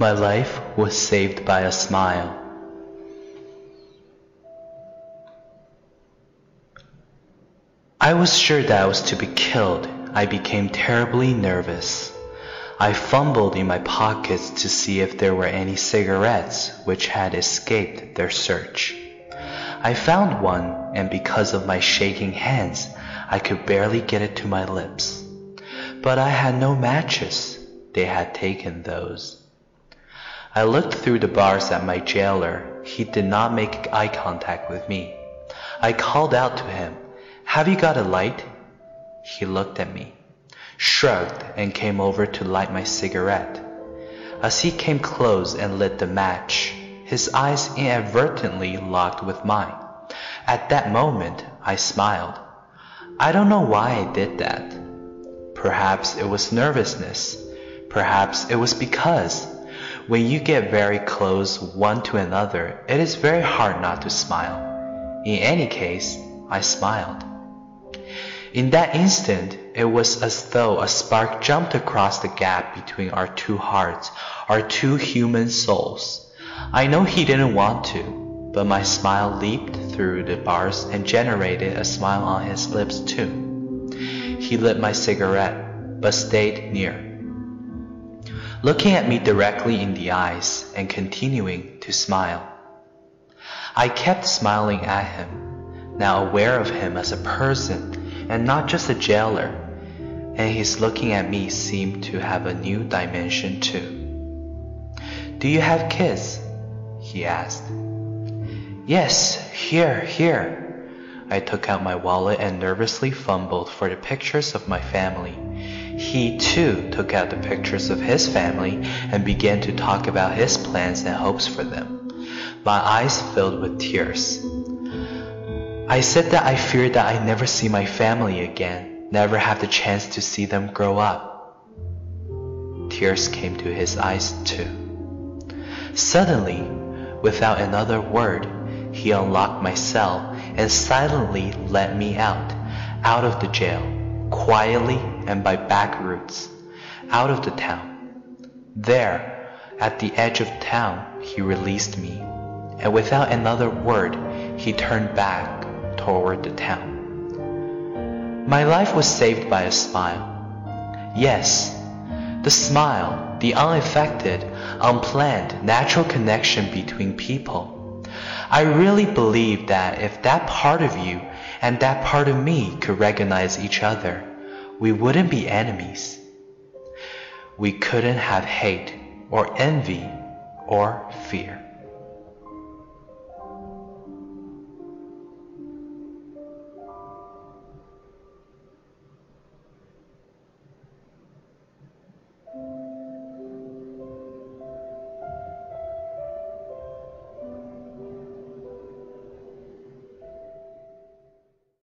My life was saved by a smile. I was sure that I was to be killed. I became terribly nervous. I fumbled in my pockets to see if there were any cigarettes which had escaped their search. I found one, and because of my shaking hands, I could barely get it to my lips. But I had no matches. They had taken those. I looked through the bars at my jailer. He did not make eye contact with me. I called out to him, Have you got a light? He looked at me, shrugged, and came over to light my cigarette. As he came close and lit the match, his eyes inadvertently locked with mine. At that moment, I smiled. I don't know why I did that. Perhaps it was nervousness. Perhaps it was because when you get very close one to another, it is very hard not to smile. In any case, I smiled. In that instant, it was as though a spark jumped across the gap between our two hearts, our two human souls. I know he didn't want to, but my smile leaped through the bars and generated a smile on his lips too. He lit my cigarette, but stayed near looking at me directly in the eyes and continuing to smile. I kept smiling at him, now aware of him as a person and not just a jailer, and his looking at me seemed to have a new dimension too. Do you have kids? he asked. Yes, here, here. I took out my wallet and nervously fumbled for the pictures of my family. He too took out the pictures of his family and began to talk about his plans and hopes for them. My eyes filled with tears. I said that I feared that I never see my family again, never have the chance to see them grow up. Tears came to his eyes too. Suddenly, without another word, he unlocked my cell and silently let me out, out of the jail quietly and by back routes, out of the town. There, at the edge of town, he released me, and without another word, he turned back toward the town. My life was saved by a smile. Yes, the smile, the unaffected, unplanned, natural connection between people. I really believe that if that part of you and that part of me could recognize each other, we wouldn't be enemies. We couldn't have hate or envy or fear.